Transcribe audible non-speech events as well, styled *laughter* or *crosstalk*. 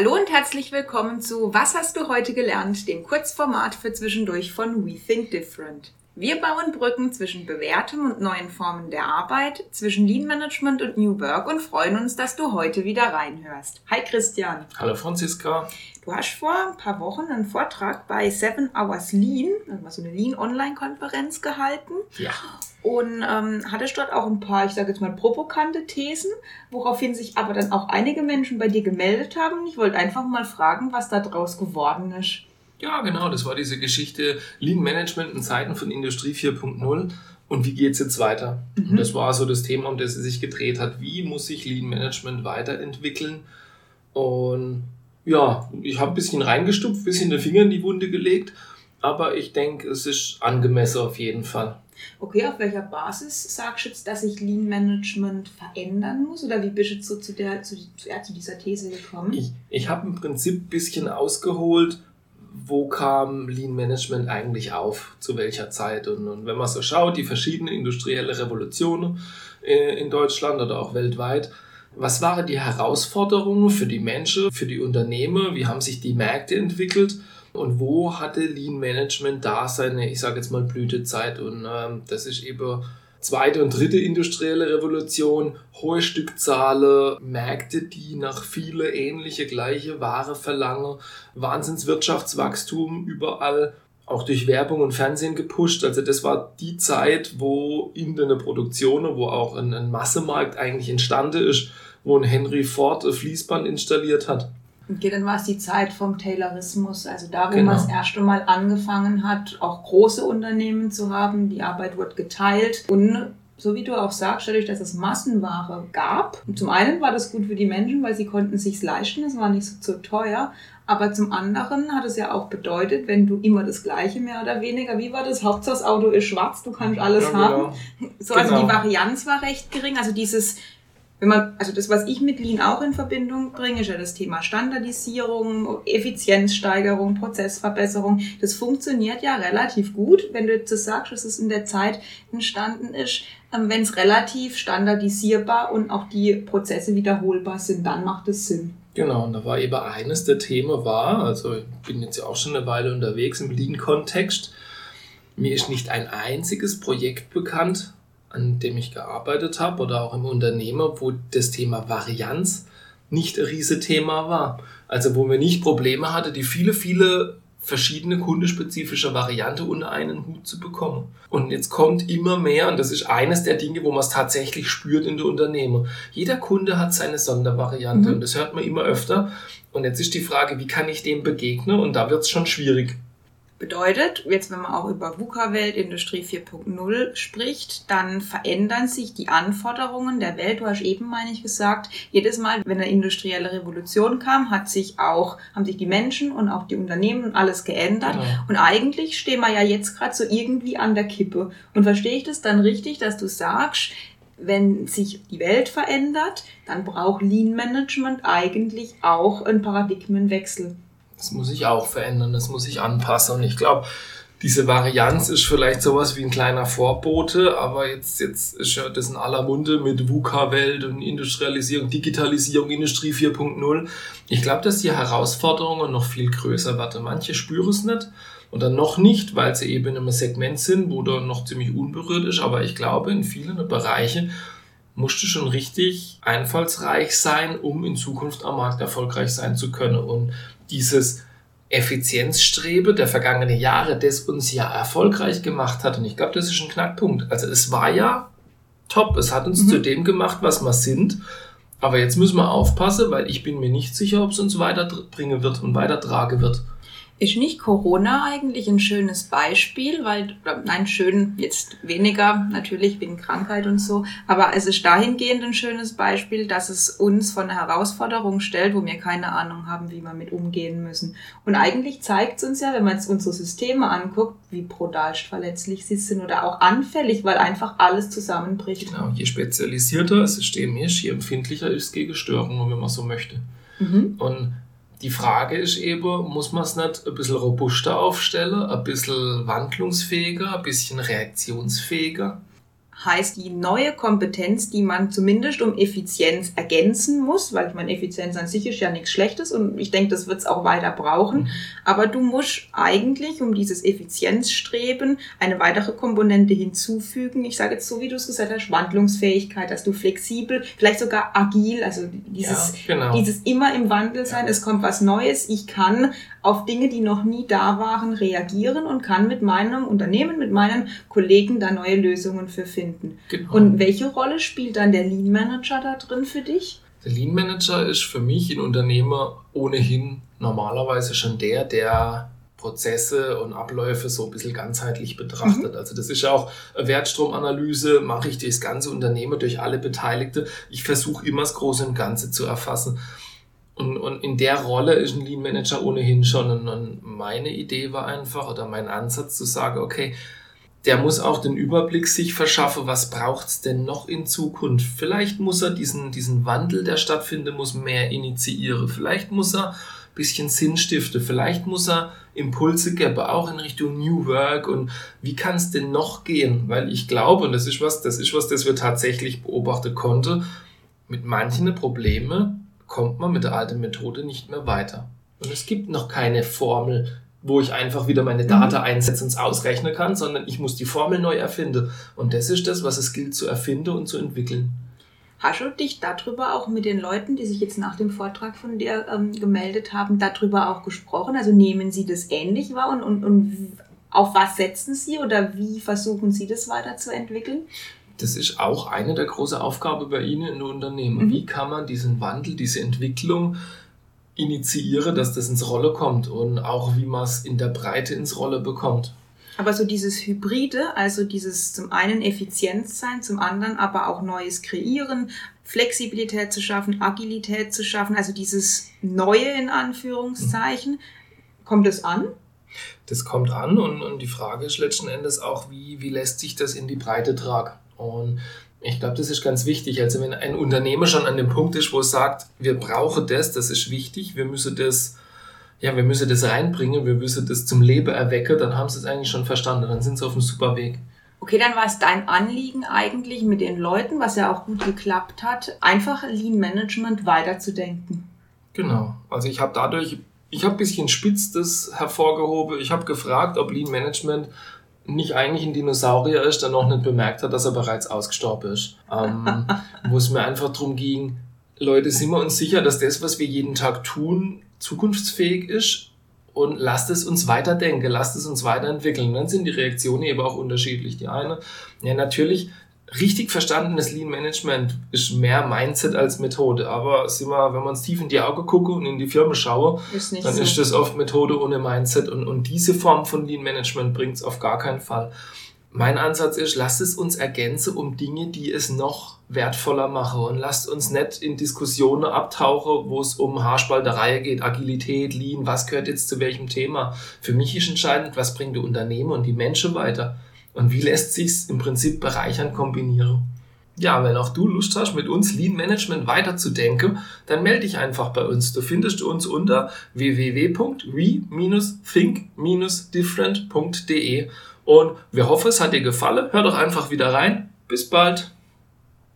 Hallo und herzlich willkommen zu Was hast du heute gelernt, dem Kurzformat für zwischendurch von We Think Different. Wir bauen Brücken zwischen bewährtem und neuen Formen der Arbeit, zwischen Lean Management und New Work und freuen uns, dass du heute wieder reinhörst. Hi Christian. Hallo Franziska. Du hast vor ein paar Wochen einen Vortrag bei Seven Hours Lean, also eine Lean-Online-Konferenz gehalten. Ja. Und ähm, hattest dort auch ein paar, ich sage jetzt mal, provokante Thesen, woraufhin sich aber dann auch einige Menschen bei dir gemeldet haben. Ich wollte einfach mal fragen, was da draus geworden ist. Ja, genau, das war diese Geschichte Lean Management in Zeiten von Industrie 4.0 und wie geht es jetzt weiter? Mhm. Das war so das Thema, um das sie sich gedreht hat. Wie muss sich Lean Management weiterentwickeln? Und ja, ich habe ein bisschen reingestupft, ein bisschen den Finger in die Wunde gelegt, aber ich denke, es ist angemessen auf jeden Fall. Okay, auf welcher Basis sagst du jetzt, dass sich Lean Management verändern muss? Oder wie bist du so zu, der, zu, ja, zu dieser These gekommen? Ich, ich habe im Prinzip ein bisschen ausgeholt, wo kam Lean Management eigentlich auf, zu welcher Zeit. Und, und wenn man so schaut, die verschiedenen industrielle Revolutionen äh, in Deutschland oder auch weltweit, was waren die Herausforderungen für die Menschen, für die Unternehmen? Wie haben sich die Märkte entwickelt? Und wo hatte Lean Management da seine, ich sage jetzt mal, Blütezeit? Und ähm, das ist eben zweite und dritte industrielle Revolution, hohe Stückzahlen, Märkte, die nach viele ähnliche, gleiche Ware verlangen, Wahnsinnswirtschaftswachstum überall, auch durch Werbung und Fernsehen gepusht. Also das war die Zeit, wo in der Produktion, wo auch ein, ein Massemarkt eigentlich entstanden ist, wo ein Henry Ford ein Fließband installiert hat. Okay, dann war es die Zeit vom Taylorismus, also da, wo genau. man das erste Mal angefangen hat, auch große Unternehmen zu haben. Die Arbeit wird geteilt und so wie du auch sagst, dadurch, dass es Massenware gab. Und zum einen war das gut für die Menschen, weil sie konnten es sich leisten, es war nicht so, so teuer. Aber zum anderen hat es ja auch bedeutet, wenn du immer das Gleiche mehr oder weniger, wie war das? Hauptsache das Auto ist schwarz, du kannst alles ja, genau. haben. *laughs* So, genau. also die Varianz war recht gering. Also dieses wenn man, also das, was ich mit Lean auch in Verbindung bringe, ist ja das Thema Standardisierung, Effizienzsteigerung, Prozessverbesserung. Das funktioniert ja relativ gut, wenn du jetzt sagst, dass es in der Zeit entstanden ist. Ähm, wenn es relativ standardisierbar und auch die Prozesse wiederholbar sind, dann macht es Sinn. Genau, und da war eben eines der Themen war, also ich bin jetzt ja auch schon eine Weile unterwegs im Lean-Kontext. Mir ist nicht ein einziges Projekt bekannt, an dem ich gearbeitet habe oder auch im Unternehmen, wo das Thema Varianz nicht ein Riesenthema war. Also wo man nicht Probleme hatte, die viele, viele verschiedene kundespezifische Variante unter einen Hut zu bekommen. Und jetzt kommt immer mehr, und das ist eines der Dinge, wo man es tatsächlich spürt in der Unternehmen. Jeder Kunde hat seine Sondervariante mhm. und das hört man immer öfter. Und jetzt ist die Frage, wie kann ich dem begegnen? Und da wird es schon schwierig. Bedeutet, jetzt wenn man auch über VUCA-Welt, Industrie 4.0 spricht, dann verändern sich die Anforderungen der Welt. Du hast eben, meine ich, gesagt, jedes Mal, wenn eine industrielle Revolution kam, hat sich auch, haben sich die Menschen und auch die Unternehmen und alles geändert. Genau. Und eigentlich stehen wir ja jetzt gerade so irgendwie an der Kippe. Und verstehe ich das dann richtig, dass du sagst, wenn sich die Welt verändert, dann braucht Lean Management eigentlich auch einen Paradigmenwechsel. Das muss ich auch verändern, das muss ich anpassen. Und ich glaube, diese Varianz ist vielleicht sowas wie ein kleiner Vorbote, aber jetzt, jetzt ist ja das in aller Munde mit VUCA-Welt und Industrialisierung, Digitalisierung, Industrie 4.0. Ich glaube, dass die Herausforderungen noch viel größer werden. Manche spüren es nicht oder noch nicht, weil sie eben einem Segment sind, wo da noch ziemlich unberührt ist. Aber ich glaube, in vielen Bereichen musst du schon richtig einfallsreich sein, um in Zukunft am Markt erfolgreich sein zu können. Und dieses Effizienzstrebe der vergangenen Jahre, das uns ja erfolgreich gemacht hat. Und ich glaube, das ist ein Knackpunkt. Also es war ja top. Es hat uns mhm. zu dem gemacht, was wir sind. Aber jetzt müssen wir aufpassen, weil ich bin mir nicht sicher, ob es uns weiterbringen wird und weitertragen wird. Ist nicht Corona eigentlich ein schönes Beispiel? Weil, nein, schön jetzt weniger, natürlich wegen Krankheit und so. Aber es ist dahingehend ein schönes Beispiel, dass es uns von einer Herausforderung stellt, wo wir keine Ahnung haben, wie wir mit umgehen müssen. Und eigentlich zeigt es uns ja, wenn man jetzt unsere Systeme anguckt, wie brutal verletzlich sie sind oder auch anfällig, weil einfach alles zusammenbricht. Genau, je spezialisierter ein System ist, je empfindlicher ist es gegen Störungen, wenn man so möchte. Mhm. Und die Frage ist eben, muss man es nicht ein bisschen robuster aufstellen, ein bisschen wandlungsfähiger, ein bisschen reaktionsfähiger? Heißt die neue Kompetenz, die man zumindest um Effizienz ergänzen muss, weil ich meine, Effizienz an sich ist ja nichts Schlechtes und ich denke, das wird es auch weiter brauchen. Mhm. Aber du musst eigentlich um dieses Effizienzstreben eine weitere Komponente hinzufügen. Ich sage jetzt so, wie du es gesagt hast, Wandlungsfähigkeit, dass du flexibel, vielleicht sogar agil, also dieses, ja, genau. dieses immer im Wandel sein, ja. es kommt was Neues, ich kann auf Dinge, die noch nie da waren, reagieren und kann mit meinem Unternehmen, mit meinen Kollegen da neue Lösungen für finden. Genau. Und welche Rolle spielt dann der Lean Manager da drin für dich? Der Lean Manager ist für mich in Unternehmer ohnehin normalerweise schon der, der Prozesse und Abläufe so ein bisschen ganzheitlich betrachtet. Mhm. Also das ist ja auch Wertstromanalyse, mache ich das ganze Unternehmen durch alle Beteiligte. Ich versuche immer das Große und Ganze zu erfassen. Und, und in der Rolle ist ein Lean Manager ohnehin schon. Und meine Idee war einfach, oder mein Ansatz zu sagen, okay, der muss auch den Überblick sich verschaffen, was braucht's denn noch in Zukunft. Vielleicht muss er diesen, diesen Wandel, der stattfindet, muss mehr initiieren. Vielleicht muss er ein bisschen Sinn stiften. Vielleicht muss er Impulse geben, auch in Richtung New Work und wie kann es denn noch gehen? Weil ich glaube, und das ist was, das ist was, das wir tatsächlich beobachten konnten, mit manchen Problemen kommt man mit der alten Methode nicht mehr weiter. Und es gibt noch keine Formel, wo ich einfach wieder meine Daten mhm. einsetze und es ausrechnen kann, sondern ich muss die Formel neu erfinden. Und das ist das, was es gilt zu erfinden und zu entwickeln. Hast du dich darüber auch mit den Leuten, die sich jetzt nach dem Vortrag von dir ähm, gemeldet haben, darüber auch gesprochen? Also nehmen sie das ähnlich wahr und, und, und auf was setzen sie oder wie versuchen sie das weiterzuentwickeln? Das ist auch eine der großen Aufgaben bei Ihnen in Unternehmen. Mhm. Wie kann man diesen Wandel, diese Entwicklung initiieren, dass das ins Rolle kommt und auch wie man es in der Breite ins Rolle bekommt? Aber so dieses Hybride, also dieses zum einen Effizienz sein, zum anderen aber auch Neues kreieren, Flexibilität zu schaffen, Agilität zu schaffen, also dieses Neue in Anführungszeichen, mhm. kommt es an? Das kommt an und, und die Frage ist letzten Endes auch, wie, wie lässt sich das in die Breite tragen? Und ich glaube, das ist ganz wichtig. Also wenn ein Unternehmer schon an dem Punkt ist, wo es sagt, wir brauchen das, das ist wichtig, wir müssen das, ja, wir müssen das reinbringen, wir müssen das zum Leben erwecken, dann haben sie es eigentlich schon verstanden, dann sind sie auf einem super Weg. Okay, dann war es dein Anliegen eigentlich mit den Leuten, was ja auch gut geklappt hat, einfach Lean Management weiterzudenken. Genau. Also ich habe dadurch, ich habe ein bisschen spitz das hervorgehoben. Ich habe gefragt, ob Lean Management nicht eigentlich ein Dinosaurier ist, der noch nicht bemerkt hat, dass er bereits ausgestorben ist. Ähm, wo es mir einfach darum ging, Leute, sind wir uns sicher, dass das, was wir jeden Tag tun, zukunftsfähig ist? Und lasst es uns weiterdenken, lasst es uns weiterentwickeln. Dann sind die Reaktionen eben auch unterschiedlich. Die eine, ja, natürlich richtig verstandenes Lean Management ist mehr Mindset als Methode. Aber sind wir, wenn man uns tief in die Augen gucke und in die Firma schaue, ist dann so. ist das oft Methode ohne Mindset. Und, und diese Form von Lean Management bringt es auf gar keinen Fall. Mein Ansatz ist, lasst es uns ergänzen um Dinge, die es noch wertvoller machen und lasst uns nicht in Diskussionen abtauchen, wo es um Haarspalterei geht, Agilität, Lean, was gehört jetzt zu welchem Thema. Für mich ist entscheidend, was bringt die Unternehmen und die Menschen weiter. Und wie lässt sich's im Prinzip bereichern kombinieren? Ja, wenn auch du Lust hast, mit uns Lean Management weiterzudenken, dann melde dich einfach bei uns. Du findest uns unter www.we-think-different.de und wir hoffen, es hat dir gefallen. Hör doch einfach wieder rein. Bis bald.